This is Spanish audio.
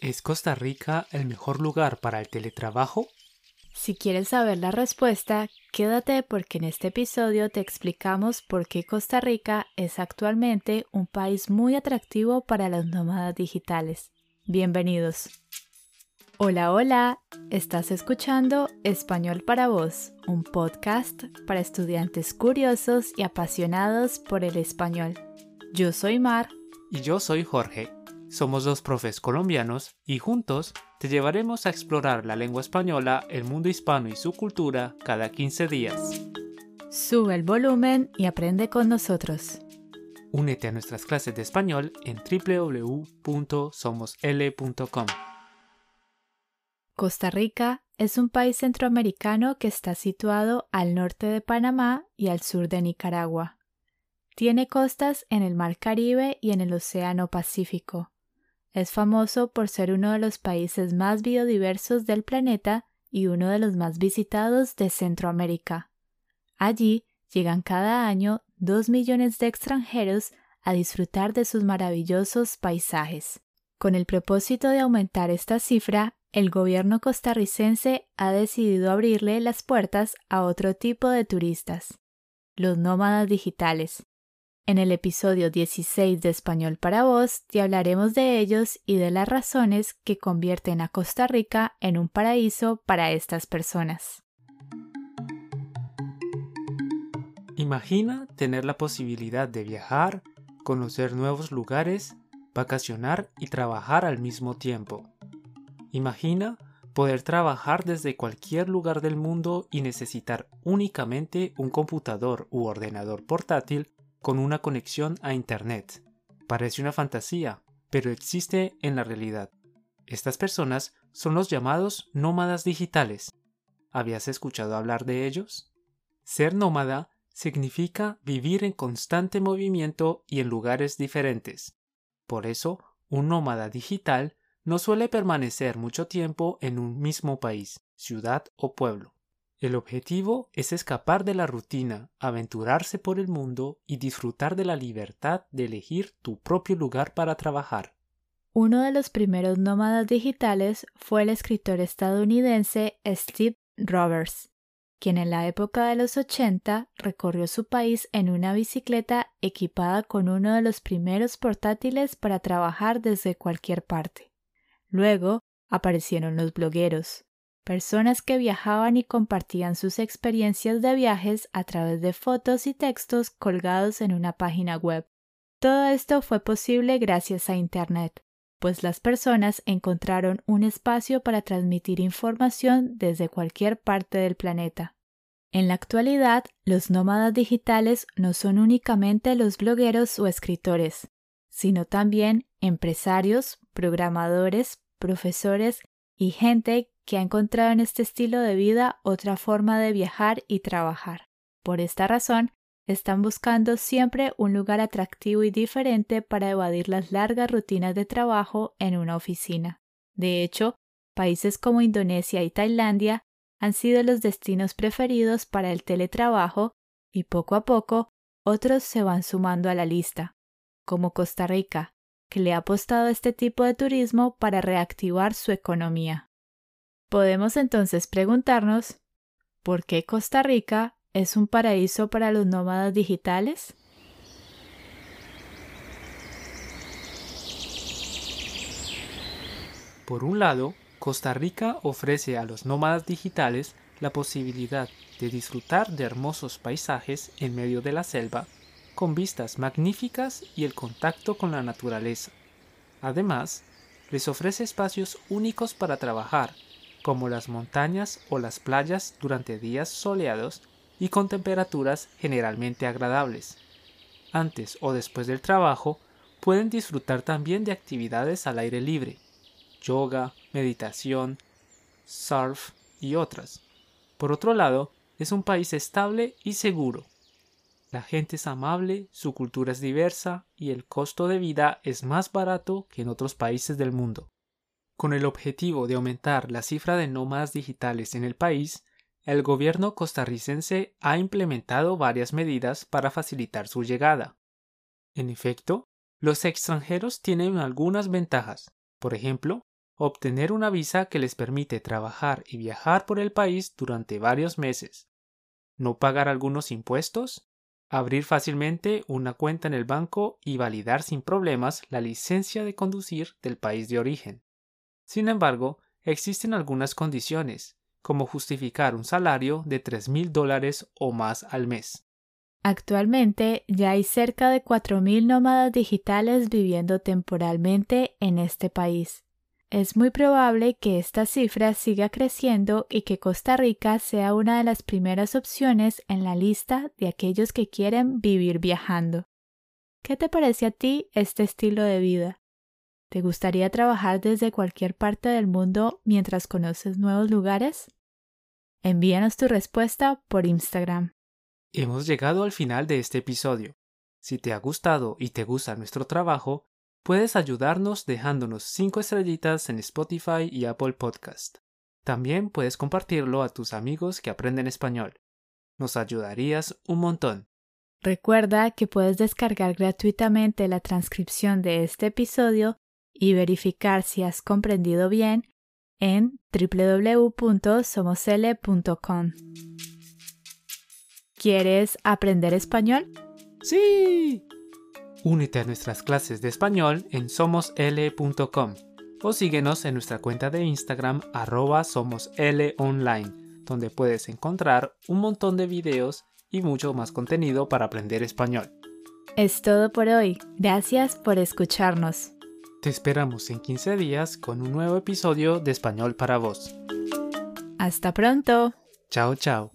¿Es Costa Rica el mejor lugar para el teletrabajo? Si quieres saber la respuesta, quédate porque en este episodio te explicamos por qué Costa Rica es actualmente un país muy atractivo para los nómadas digitales. Bienvenidos. Hola, hola, estás escuchando Español para vos, un podcast para estudiantes curiosos y apasionados por el español. Yo soy Mar. Y yo soy Jorge. Somos dos profes colombianos y juntos te llevaremos a explorar la lengua española, el mundo hispano y su cultura cada 15 días. Sube el volumen y aprende con nosotros. Únete a nuestras clases de español en www.somosl.com. Costa Rica es un país centroamericano que está situado al norte de Panamá y al sur de Nicaragua. Tiene costas en el Mar Caribe y en el Océano Pacífico. Es famoso por ser uno de los países más biodiversos del planeta y uno de los más visitados de Centroamérica. Allí llegan cada año dos millones de extranjeros a disfrutar de sus maravillosos paisajes. Con el propósito de aumentar esta cifra, el gobierno costarricense ha decidido abrirle las puertas a otro tipo de turistas, los nómadas digitales. En el episodio 16 de Español para Vos te hablaremos de ellos y de las razones que convierten a Costa Rica en un paraíso para estas personas. Imagina tener la posibilidad de viajar, conocer nuevos lugares, vacacionar y trabajar al mismo tiempo. Imagina poder trabajar desde cualquier lugar del mundo y necesitar únicamente un computador u ordenador portátil con una conexión a Internet. Parece una fantasía, pero existe en la realidad. Estas personas son los llamados nómadas digitales. ¿Habías escuchado hablar de ellos? Ser nómada significa vivir en constante movimiento y en lugares diferentes. Por eso, un nómada digital no suele permanecer mucho tiempo en un mismo país, ciudad o pueblo. El objetivo es escapar de la rutina, aventurarse por el mundo y disfrutar de la libertad de elegir tu propio lugar para trabajar. Uno de los primeros nómadas digitales fue el escritor estadounidense Steve Roberts, quien en la época de los 80 recorrió su país en una bicicleta equipada con uno de los primeros portátiles para trabajar desde cualquier parte. Luego aparecieron los blogueros, personas que viajaban y compartían sus experiencias de viajes a través de fotos y textos colgados en una página web. Todo esto fue posible gracias a Internet, pues las personas encontraron un espacio para transmitir información desde cualquier parte del planeta. En la actualidad, los nómadas digitales no son únicamente los blogueros o escritores, sino también empresarios, programadores, profesores y gente que ha encontrado en este estilo de vida otra forma de viajar y trabajar. Por esta razón, están buscando siempre un lugar atractivo y diferente para evadir las largas rutinas de trabajo en una oficina. De hecho, países como Indonesia y Tailandia han sido los destinos preferidos para el teletrabajo y poco a poco otros se van sumando a la lista, como Costa Rica, que le ha apostado a este tipo de turismo para reactivar su economía. Podemos entonces preguntarnos ¿por qué Costa Rica es un paraíso para los nómadas digitales? Por un lado, Costa Rica ofrece a los nómadas digitales la posibilidad de disfrutar de hermosos paisajes en medio de la selva con vistas magníficas y el contacto con la naturaleza. Además, les ofrece espacios únicos para trabajar, como las montañas o las playas durante días soleados y con temperaturas generalmente agradables. Antes o después del trabajo, pueden disfrutar también de actividades al aire libre, yoga, meditación, surf y otras. Por otro lado, es un país estable y seguro, la gente es amable, su cultura es diversa y el costo de vida es más barato que en otros países del mundo. Con el objetivo de aumentar la cifra de nómadas digitales en el país, el gobierno costarricense ha implementado varias medidas para facilitar su llegada. En efecto, los extranjeros tienen algunas ventajas. Por ejemplo, obtener una visa que les permite trabajar y viajar por el país durante varios meses, no pagar algunos impuestos, abrir fácilmente una cuenta en el banco y validar sin problemas la licencia de conducir del país de origen. Sin embargo, existen algunas condiciones, como justificar un salario de tres mil dólares o más al mes. Actualmente ya hay cerca de 4.000 nómadas digitales viviendo temporalmente en este país. Es muy probable que esta cifra siga creciendo y que Costa Rica sea una de las primeras opciones en la lista de aquellos que quieren vivir viajando. ¿Qué te parece a ti este estilo de vida? ¿Te gustaría trabajar desde cualquier parte del mundo mientras conoces nuevos lugares? Envíanos tu respuesta por Instagram. Hemos llegado al final de este episodio. Si te ha gustado y te gusta nuestro trabajo, Puedes ayudarnos dejándonos 5 estrellitas en Spotify y Apple Podcast. También puedes compartirlo a tus amigos que aprenden español. Nos ayudarías un montón. Recuerda que puedes descargar gratuitamente la transcripción de este episodio y verificar si has comprendido bien en www.somosl.com. ¿Quieres aprender español? Sí. Únete a nuestras clases de español en somosl.com o síguenos en nuestra cuenta de Instagram arroba somoslonline, donde puedes encontrar un montón de videos y mucho más contenido para aprender español. Es todo por hoy. Gracias por escucharnos. Te esperamos en 15 días con un nuevo episodio de Español para vos. Hasta pronto. Chao, chao.